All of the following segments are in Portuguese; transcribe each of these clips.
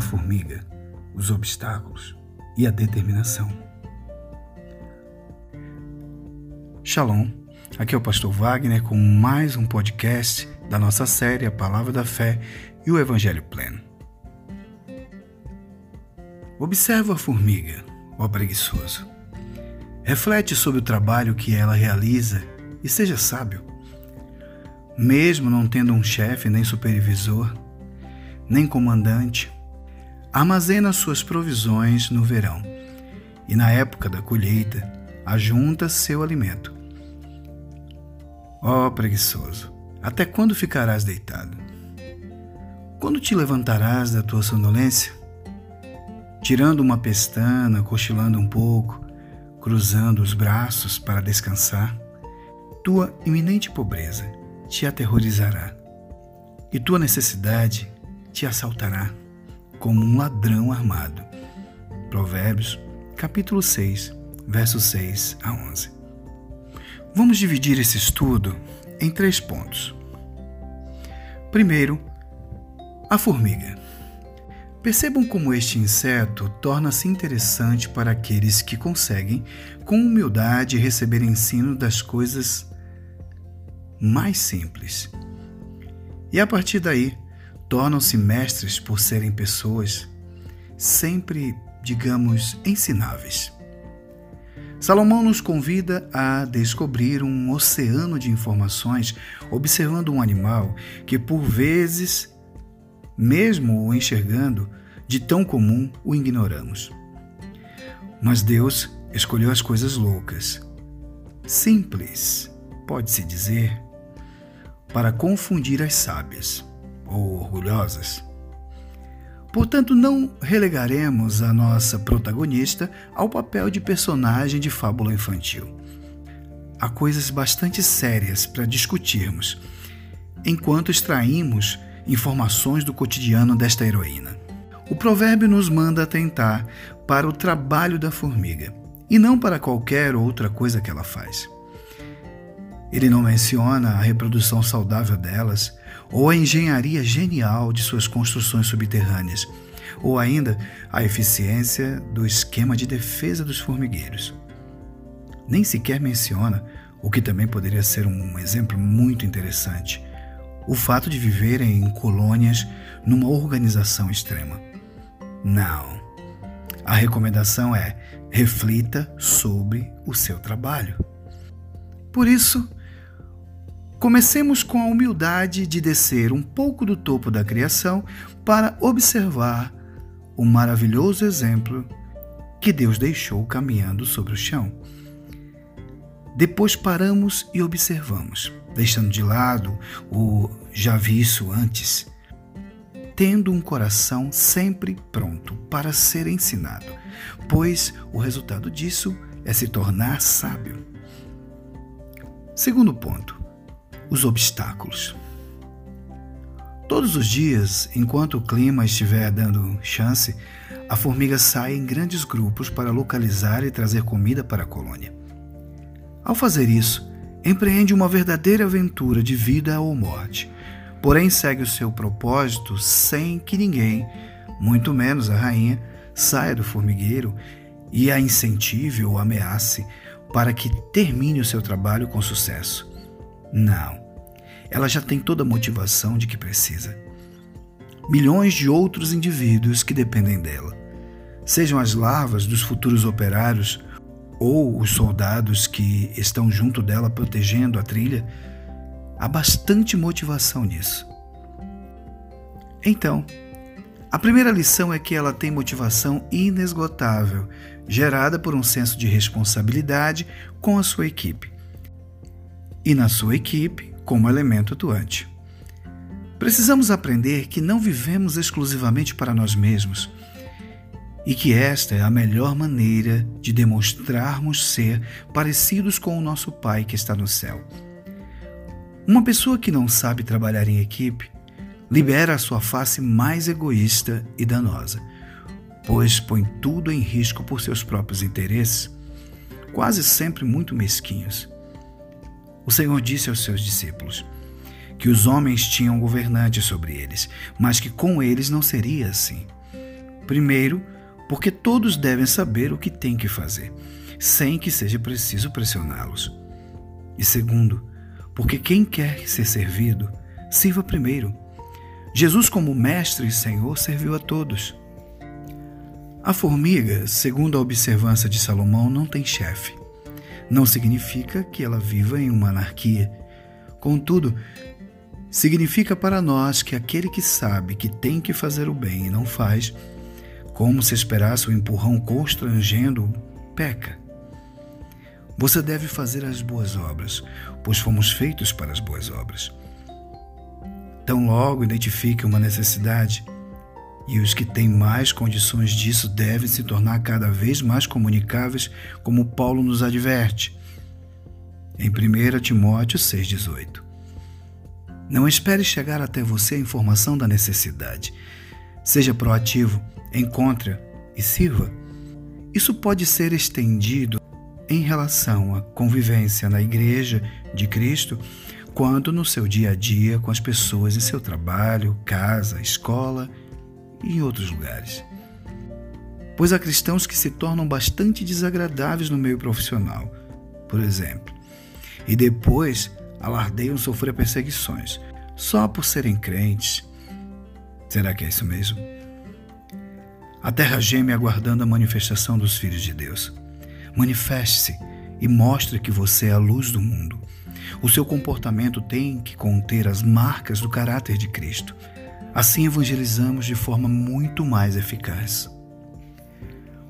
a formiga, os obstáculos e a determinação. Shalom, aqui é o Pastor Wagner com mais um podcast da nossa série A Palavra da Fé e o Evangelho Pleno. Observa a formiga, ó preguiçoso. Reflete sobre o trabalho que ela realiza e seja sábio. Mesmo não tendo um chefe, nem supervisor, nem comandante, armazena suas provisões no verão e na época da colheita ajunta seu alimento. Ó oh, preguiçoso, até quando ficarás deitado? Quando te levantarás da tua sonolência? Tirando uma pestana, cochilando um pouco, cruzando os braços para descansar, tua iminente pobreza te aterrorizará e tua necessidade te assaltará como um ladrão armado. Provérbios, capítulo 6, versos 6 a 11. Vamos dividir esse estudo em três pontos. Primeiro, a formiga. Percebam como este inseto torna-se interessante para aqueles que conseguem, com humildade, receber ensino das coisas mais simples. E a partir daí, tornam-se mestres por serem pessoas sempre, digamos, ensináveis. Salomão nos convida a descobrir um oceano de informações observando um animal que, por vezes, mesmo o enxergando, de tão comum o ignoramos. Mas Deus escolheu as coisas loucas, simples, pode-se dizer, para confundir as sábias ou orgulhosas. Portanto, não relegaremos a nossa protagonista ao papel de personagem de fábula infantil. Há coisas bastante sérias para discutirmos, enquanto extraímos informações do cotidiano desta heroína. O provérbio nos manda atentar para o trabalho da formiga e não para qualquer outra coisa que ela faz. Ele não menciona a reprodução saudável delas, ou a engenharia genial de suas construções subterrâneas, ou ainda a eficiência do esquema de defesa dos formigueiros. Nem sequer menciona o que também poderia ser um exemplo muito interessante: o fato de viverem em colônias numa organização extrema. Não. A recomendação é reflita sobre o seu trabalho. Por isso, Comecemos com a humildade de descer um pouco do topo da criação para observar o maravilhoso exemplo que Deus deixou caminhando sobre o chão. Depois paramos e observamos, deixando de lado o já vi isso antes, tendo um coração sempre pronto para ser ensinado, pois o resultado disso é se tornar sábio. Segundo ponto, os obstáculos. Todos os dias, enquanto o clima estiver dando chance, a formiga sai em grandes grupos para localizar e trazer comida para a colônia. Ao fazer isso, empreende uma verdadeira aventura de vida ou morte, porém segue o seu propósito sem que ninguém, muito menos a rainha, saia do formigueiro e a incentive ou ameace para que termine o seu trabalho com sucesso. Não. Ela já tem toda a motivação de que precisa. Milhões de outros indivíduos que dependem dela, sejam as larvas dos futuros operários ou os soldados que estão junto dela protegendo a trilha, há bastante motivação nisso. Então, a primeira lição é que ela tem motivação inesgotável, gerada por um senso de responsabilidade com a sua equipe e na sua equipe como elemento atuante. Precisamos aprender que não vivemos exclusivamente para nós mesmos e que esta é a melhor maneira de demonstrarmos ser parecidos com o nosso Pai que está no céu. Uma pessoa que não sabe trabalhar em equipe libera a sua face mais egoísta e danosa, pois põe tudo em risco por seus próprios interesses, quase sempre muito mesquinhos. O Senhor disse aos seus discípulos que os homens tinham governantes sobre eles, mas que com eles não seria assim. Primeiro, porque todos devem saber o que têm que fazer, sem que seja preciso pressioná-los. E segundo, porque quem quer ser servido, sirva primeiro. Jesus, como Mestre e Senhor, serviu a todos. A formiga, segundo a observância de Salomão, não tem chefe. Não significa que ela viva em uma anarquia. Contudo, significa para nós que aquele que sabe que tem que fazer o bem e não faz, como se esperasse o um empurrão constrangendo, peca. Você deve fazer as boas obras, pois fomos feitos para as boas obras. Tão logo identifique uma necessidade, e os que têm mais condições disso devem se tornar cada vez mais comunicáveis, como Paulo nos adverte. Em 1 Timóteo 6,18. Não espere chegar até você a informação da necessidade. Seja proativo, encontre e sirva. Isso pode ser estendido em relação à convivência na Igreja de Cristo, quanto no seu dia a dia com as pessoas em seu trabalho, casa, escola e em outros lugares. Pois há cristãos que se tornam bastante desagradáveis no meio profissional, por exemplo, e depois alardeiam sofrer perseguições só por serem crentes. Será que é isso mesmo? A terra geme aguardando a manifestação dos filhos de Deus. Manifeste-se e mostre que você é a luz do mundo. O seu comportamento tem que conter as marcas do caráter de Cristo. Assim evangelizamos de forma muito mais eficaz.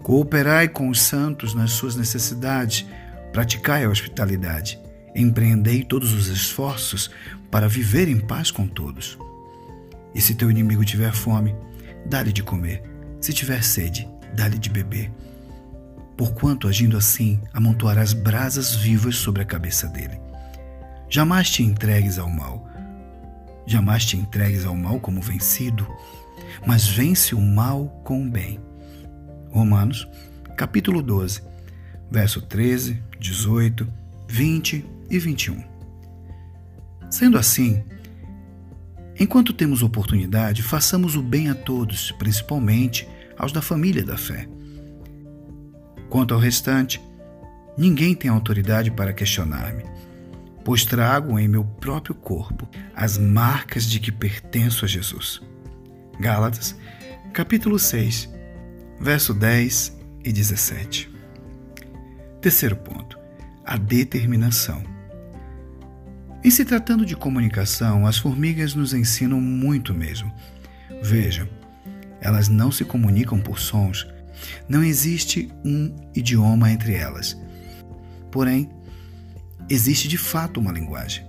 Cooperai com os santos nas suas necessidades, praticai a hospitalidade, empreendei todos os esforços para viver em paz com todos. E se teu inimigo tiver fome, dá-lhe de comer. Se tiver sede, dá-lhe de beber. Porquanto, agindo assim, amontoarás brasas vivas sobre a cabeça dele. Jamais te entregues ao mal, Jamais te entregues ao mal como vencido, mas vence o mal com o bem. Romanos, capítulo 12, verso 13, 18, 20 e 21. Sendo assim, enquanto temos oportunidade, façamos o bem a todos, principalmente aos da família da fé. Quanto ao restante, ninguém tem autoridade para questionar-me pois trago em meu próprio corpo as marcas de que pertenço a Jesus. Gálatas, capítulo 6, verso 10 e 17. Terceiro ponto: a determinação. Em se tratando de comunicação, as formigas nos ensinam muito mesmo. Vejam, elas não se comunicam por sons, não existe um idioma entre elas. Porém, existe de fato uma linguagem.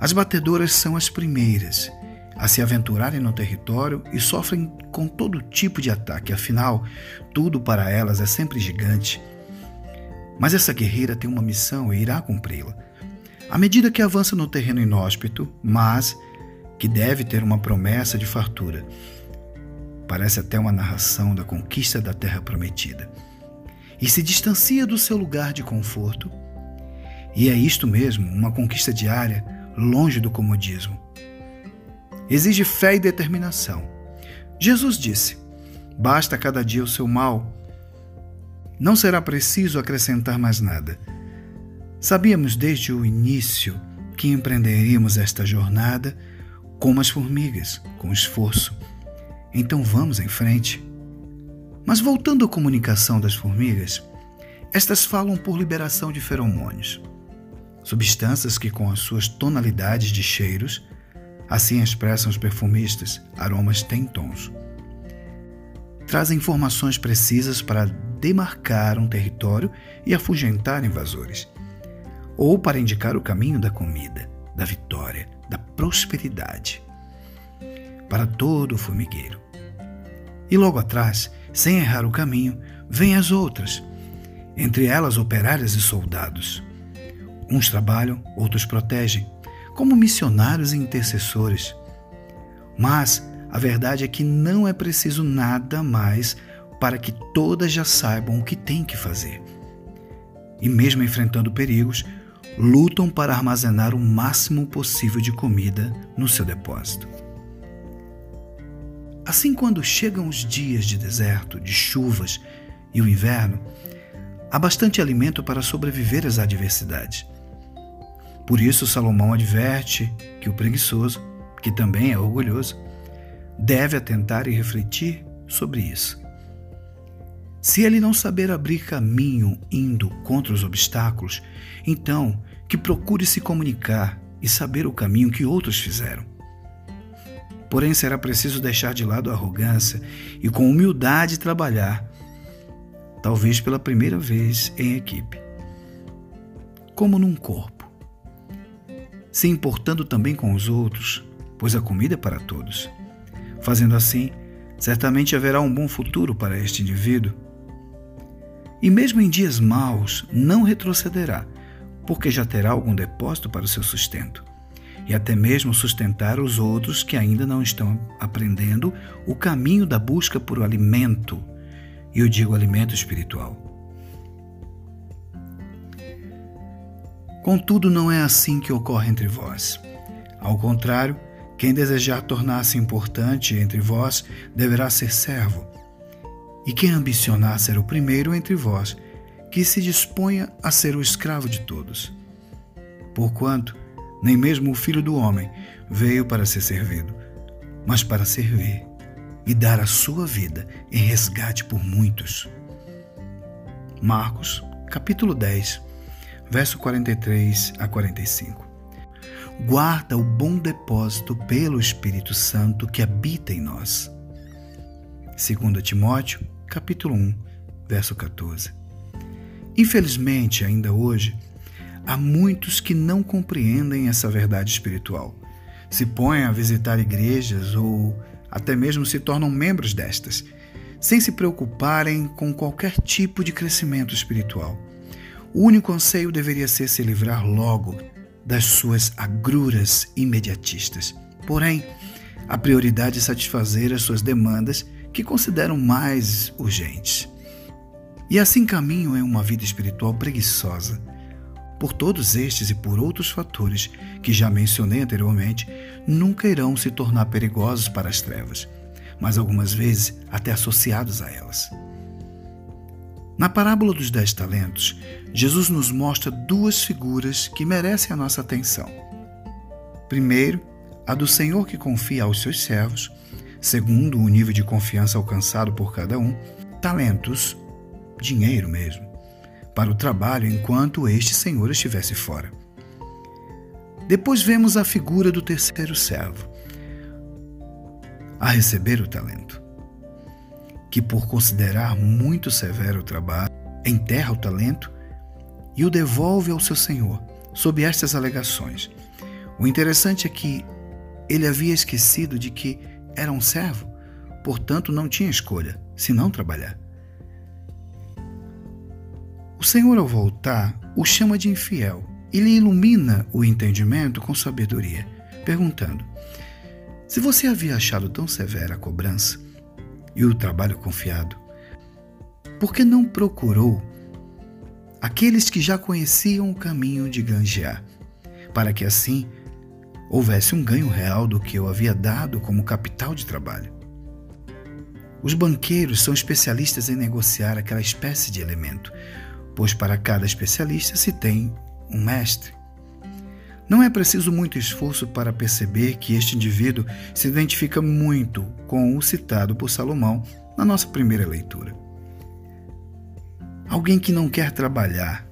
As batedoras são as primeiras a se aventurarem no território e sofrem com todo tipo de ataque, afinal, tudo para elas é sempre gigante. Mas essa guerreira tem uma missão e irá cumpri-la. À medida que avança no terreno inóspito, mas que deve ter uma promessa de fartura. Parece até uma narração da conquista da terra prometida. E se distancia do seu lugar de conforto e é isto mesmo, uma conquista diária, longe do comodismo. Exige fé e determinação. Jesus disse: Basta cada dia o seu mal. Não será preciso acrescentar mais nada. Sabíamos desde o início que empreenderíamos esta jornada como as formigas, com esforço. Então vamos em frente. Mas voltando à comunicação das formigas, estas falam por liberação de feromônios substâncias que, com as suas tonalidades de cheiros, assim expressam os perfumistas, aromas têm tons. Trazem informações precisas para demarcar um território e afugentar invasores, ou para indicar o caminho da comida, da vitória, da prosperidade. Para todo o formigueiro. E logo atrás, sem errar o caminho, vêm as outras, entre elas operárias e soldados Uns trabalham, outros protegem, como missionários e intercessores. Mas a verdade é que não é preciso nada mais para que todas já saibam o que têm que fazer. E mesmo enfrentando perigos, lutam para armazenar o máximo possível de comida no seu depósito. Assim, quando chegam os dias de deserto, de chuvas e o inverno, há bastante alimento para sobreviver às adversidades. Por isso, Salomão adverte que o preguiçoso, que também é orgulhoso, deve atentar e refletir sobre isso. Se ele não saber abrir caminho indo contra os obstáculos, então que procure se comunicar e saber o caminho que outros fizeram. Porém, será preciso deixar de lado a arrogância e com humildade trabalhar, talvez pela primeira vez em equipe. Como num corpo. Se importando também com os outros, pois a comida é para todos. Fazendo assim, certamente haverá um bom futuro para este indivíduo. E mesmo em dias maus, não retrocederá, porque já terá algum depósito para o seu sustento. E até mesmo sustentar os outros que ainda não estão aprendendo o caminho da busca por alimento. E eu digo alimento espiritual. Contudo, não é assim que ocorre entre vós. Ao contrário, quem desejar tornar-se importante entre vós deverá ser servo. E quem ambicionar ser o primeiro entre vós, que se disponha a ser o escravo de todos. Porquanto, nem mesmo o Filho do Homem veio para ser servido, mas para servir e dar a sua vida em resgate por muitos. Marcos, capítulo 10, verso 43 a 45 guarda o bom depósito pelo Espírito Santo que habita em nós. 2 Timóteo, capítulo 1, verso 14. Infelizmente, ainda hoje, há muitos que não compreendem essa verdade espiritual. Se põem a visitar igrejas ou até mesmo se tornam membros destas, sem se preocuparem com qualquer tipo de crescimento espiritual. O único anseio deveria ser se livrar logo das suas agruras imediatistas. Porém, a prioridade é satisfazer as suas demandas que consideram mais urgentes. E assim caminham em uma vida espiritual preguiçosa. Por todos estes e por outros fatores que já mencionei anteriormente, nunca irão se tornar perigosos para as trevas, mas algumas vezes até associados a elas. Na parábola dos dez talentos, Jesus nos mostra duas figuras que merecem a nossa atenção. Primeiro, a do Senhor que confia aos seus servos, segundo o nível de confiança alcançado por cada um, talentos, dinheiro mesmo, para o trabalho enquanto este Senhor estivesse fora. Depois vemos a figura do terceiro servo, a receber o talento que, por considerar muito severo o trabalho, enterra o talento e o devolve ao seu senhor, sob estas alegações. O interessante é que ele havia esquecido de que era um servo, portanto não tinha escolha, senão trabalhar. O Senhor, ao voltar, o chama de infiel e lhe ilumina o entendimento com sabedoria, perguntando: Se você havia achado tão severa a cobrança, e o trabalho confiado? Por que não procurou aqueles que já conheciam o caminho de granjear, para que assim houvesse um ganho real do que eu havia dado como capital de trabalho? Os banqueiros são especialistas em negociar aquela espécie de elemento, pois para cada especialista se tem um mestre. Não é preciso muito esforço para perceber que este indivíduo se identifica muito com o citado por Salomão na nossa primeira leitura. Alguém que não quer trabalhar,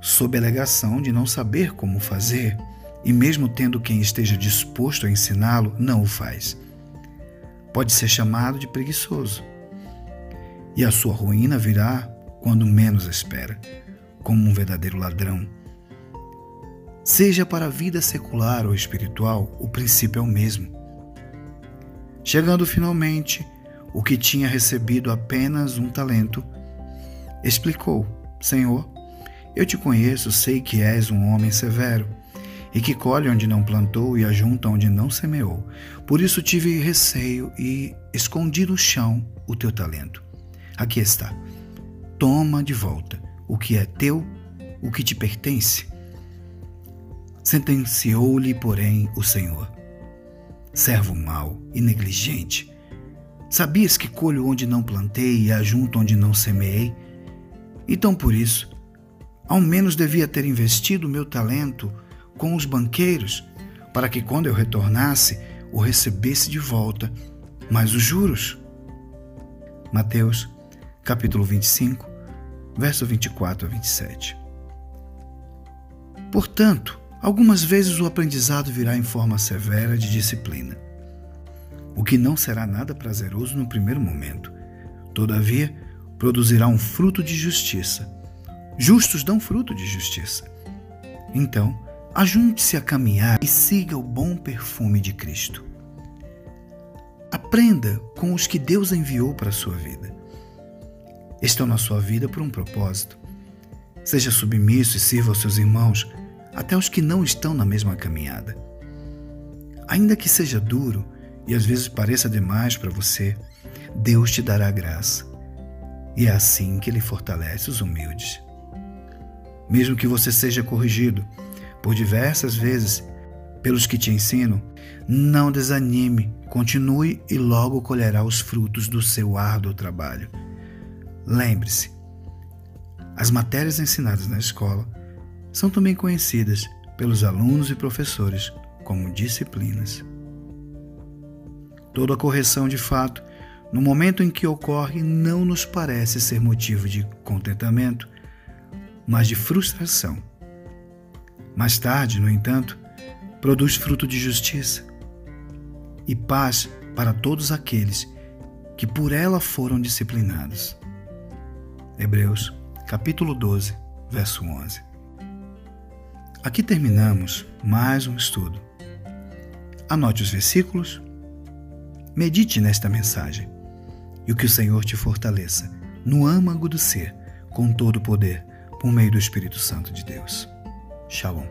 sob a alegação de não saber como fazer, e mesmo tendo quem esteja disposto a ensiná-lo, não o faz. Pode ser chamado de preguiçoso. E a sua ruína virá quando menos espera, como um verdadeiro ladrão Seja para a vida secular ou espiritual, o princípio é o mesmo. Chegando finalmente, o que tinha recebido apenas um talento, explicou: Senhor, eu te conheço, sei que és um homem severo e que colhe onde não plantou e ajunta onde não semeou. Por isso tive receio e escondi no chão o teu talento. Aqui está. Toma de volta o que é teu, o que te pertence. Sentenciou-lhe, porém, o Senhor: Servo mau e negligente, Sabias que colho onde não plantei e ajunto onde não semeei? Então, por isso, ao menos devia ter investido meu talento com os banqueiros, para que quando eu retornasse, o recebesse de volta, mais os juros. Mateus, capítulo 25, verso 24 a 27. Portanto, algumas vezes o aprendizado virá em forma severa de disciplina, o que não será nada prazeroso no primeiro momento. Todavia, produzirá um fruto de justiça. Justos dão fruto de justiça. Então, ajunte-se a caminhar e siga o bom perfume de Cristo. Aprenda com os que Deus enviou para a sua vida. Estão na sua vida por um propósito. Seja submisso e sirva aos seus irmãos, até os que não estão na mesma caminhada. Ainda que seja duro e às vezes pareça demais para você, Deus te dará graça. E é assim que Ele fortalece os humildes. Mesmo que você seja corrigido por diversas vezes pelos que te ensinam, não desanime, continue e logo colherá os frutos do seu árduo trabalho. Lembre-se, as matérias ensinadas na escola são também conhecidas pelos alunos e professores como disciplinas. Toda correção de fato, no momento em que ocorre, não nos parece ser motivo de contentamento, mas de frustração. Mais tarde, no entanto, produz fruto de justiça e paz para todos aqueles que por ela foram disciplinados. Hebreus, capítulo 12, verso 11. Aqui terminamos mais um estudo. Anote os versículos, medite nesta mensagem e o que o Senhor te fortaleça no âmago do ser, com todo o poder, por meio do Espírito Santo de Deus. Shalom.